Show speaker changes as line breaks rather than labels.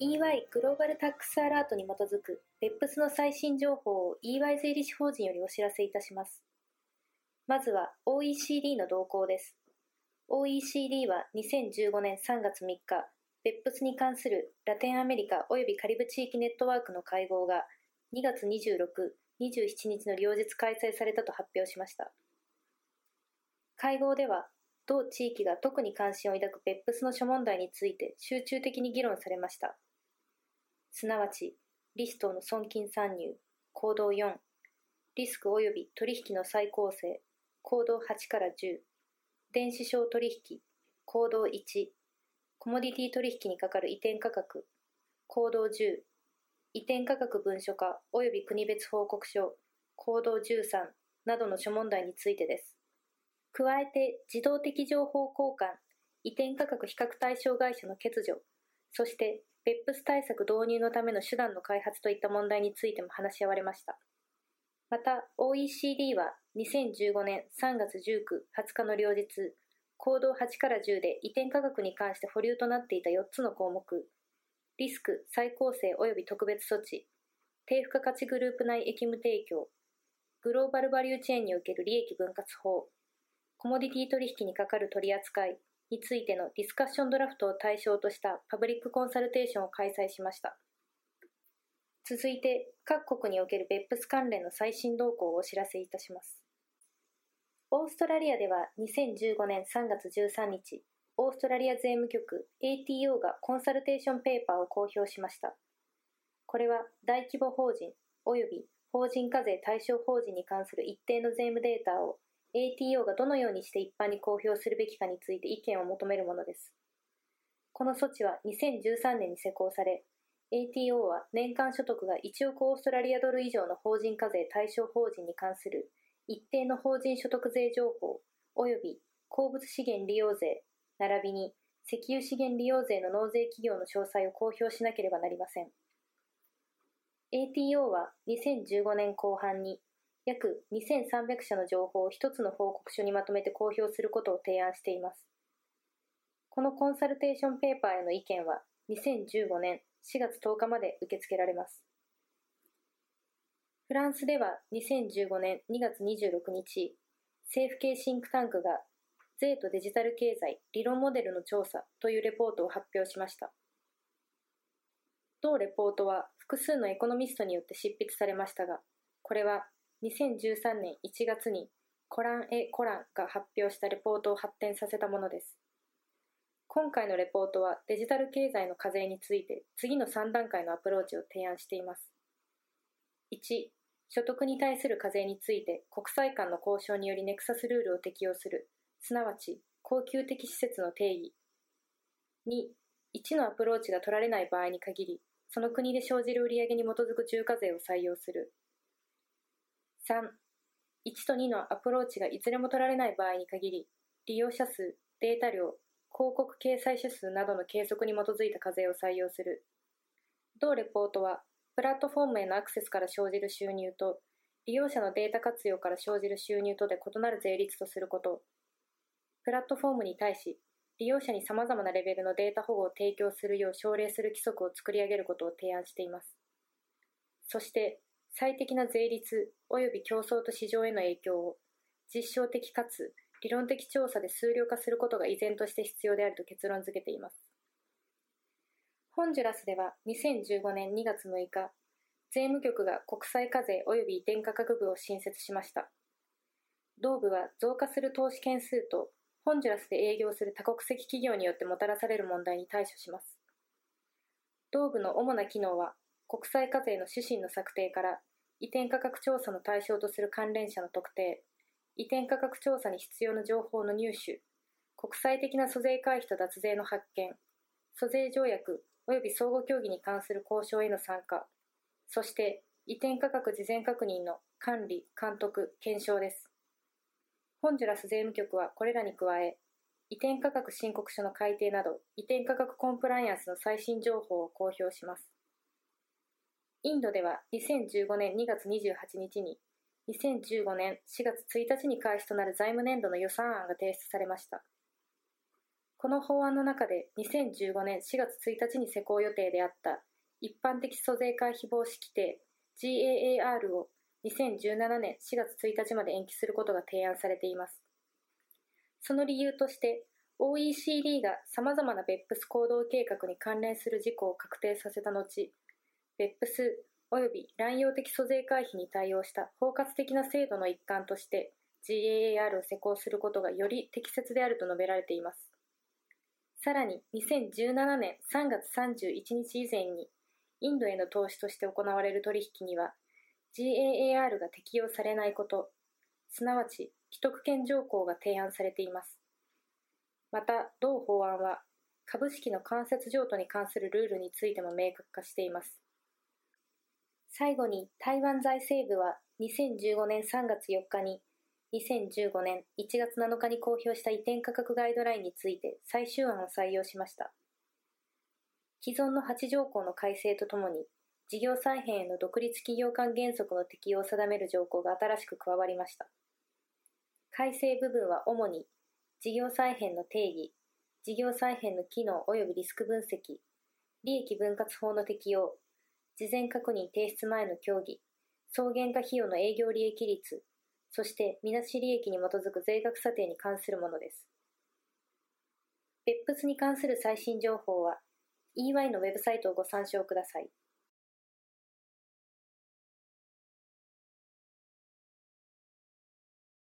EY グローバルタックスアラートに基づく BEPS の最新情報を EY 税理士法人よりお知らせいたします。まずは OECD の動向です。OECD は2015年3月3日、BEPS に関するラテンアメリカ及びカリブ地域ネットワークの会合が2月26、27日の両日開催されたと発表しました。会合では、同地域が特に関心を抱く BEPS の諸問題について集中的に議論されました。すなわち、リストの損金参入、行動4、リスク及び取引の再構成、行動8から10、電子商取引、行動1、コモディティ取引にかかる移転価格、行動10、移転価格文書化及び国別報告書、行動13などの諸問題についてです。加えて、自動的情報交換、移転価格比較対象会社の欠如、そして別府対策導入のための手段の開発といった問題についても話し合われました。また、OECD は2015年3月19、20日の両日、行動8から10で移転価格に関して保留となっていた4つの項目、リスク、再構成及び特別措置、低付加価値グループ内役務提供、グローバルバリューチェーンにおける利益分割法、コモディティ取引にかかる取り扱い、についてのディスカッションドラフトを対象としたパブリックコンサルテーションを開催しました。続いて、各国における別府関連の最新動向をお知らせいたします。オーストラリアでは2015年3月13日、オーストラリア税務局 ATO がコンサルテーションペーパーを公表しました。これは大規模法人及び法人課税対象法人に関する一定の税務データを ATO がどのようにして一般に公表するべきかについて意見を求めるものです。この措置は2013年に施行され、ATO は年間所得が1億オーストラリアドル以上の法人課税対象法人に関する一定の法人所得税情報及び鉱物資源利用税並びに石油資源利用税の納税企業の詳細を公表しなければなりません。ATO は2015年後半に約2300社の情報を一つの報告書にまとめて公表することを提案しています。このコンサルテーションペーパーへの意見は2015年4月10日まで受け付けられます。フランスでは2015年2月26日、政府系シンクタンクが税とデジタル経済理論モデルの調査というレポートを発表しました。同レポートは複数のエコノミストによって執筆されましたが、これは2013年1月にコラン・エ・コランが発表したレポートを発展させたものです。今回のレポートはデジタル経済の課税について次の3段階のアプローチを提案しています。1、所得に対する課税について国際間の交渉によりネクサスルールを適用する、すなわち恒久的施設の定義。2、1のアプローチが取られない場合に限り、その国で生じる売上に基づく重課税を採用する。3、1と2のアプローチがいずれも取られない場合に限り、利用者数、データ量、広告掲載者数などの計測に基づいた課税を採用する。同レポートは、プラットフォームへのアクセスから生じる収入と、利用者のデータ活用から生じる収入とで異なる税率とすること。プラットフォームに対し、利用者に様々なレベルのデータ保護を提供するよう奨励する規則を作り上げることを提案しています。そして、最適な税率及び競争と市場への影響を実証的かつ理論的調査で数量化することが依然として必要であると結論付けています。ホンジュラスでは2015年2月6日、税務局が国際課税及び移転価格部を新設しました。同部は増加する投資件数とホンジュラスで営業する多国籍企業によってもたらされる問題に対処します。同部の主な機能は国際課税の指針の策定から移転価格調査の対象とする関連者の特定、移転価格調査に必要な情報の入手、国際的な租税回避と脱税の発見、租税条約。及び相互協議に関する交渉への参加、そして移転価格事前確認の管理、監督、検証です。ホンジュラス税務局はこれらに加え、移転価格申告書の改定など移転価格コンプライアンスの最新情報を公表します。インドでは2015年2月28日に2015年4月1日に開始となる財務年度の予算案が提出されました。この法案の中で2015年4月1日に施行予定であった一般的租税回避防止規定 GAAR を2017年4月1日まで延期することが提案されています。その理由として OECD が様々な BEPS 行動計画に関連する事項を確定させた後、BEPS 及び乱用的租税回避に対応した包括的な制度の一環として GAAR を施行することがより適切であると述べられています。さらに2017年3月31日以前にインドへの投資として行われる取引には GAAR が適用されないこと、すなわち既得権条項が提案されています。また、同法案は株式の間接譲渡に関するルールについても明確化しています。最後に台湾財政部は2015年3月4日に2015年1月7日に公表した移転価格ガイドラインについて最終案を採用しました。既存の8条項の改正とともに、事業再編への独立企業間原則の適用を定める条項が新しく加わりました。改正部分は主に、事業再編の定義、事業再編の機能及びリスク分析、利益分割法の適用、事前確認提出前の協議、総原価費用の営業利益率、そしてみなし利益に基づく税額査定に関するものです。別府に関する最新情報は EY のウェブサイトをご参照ください。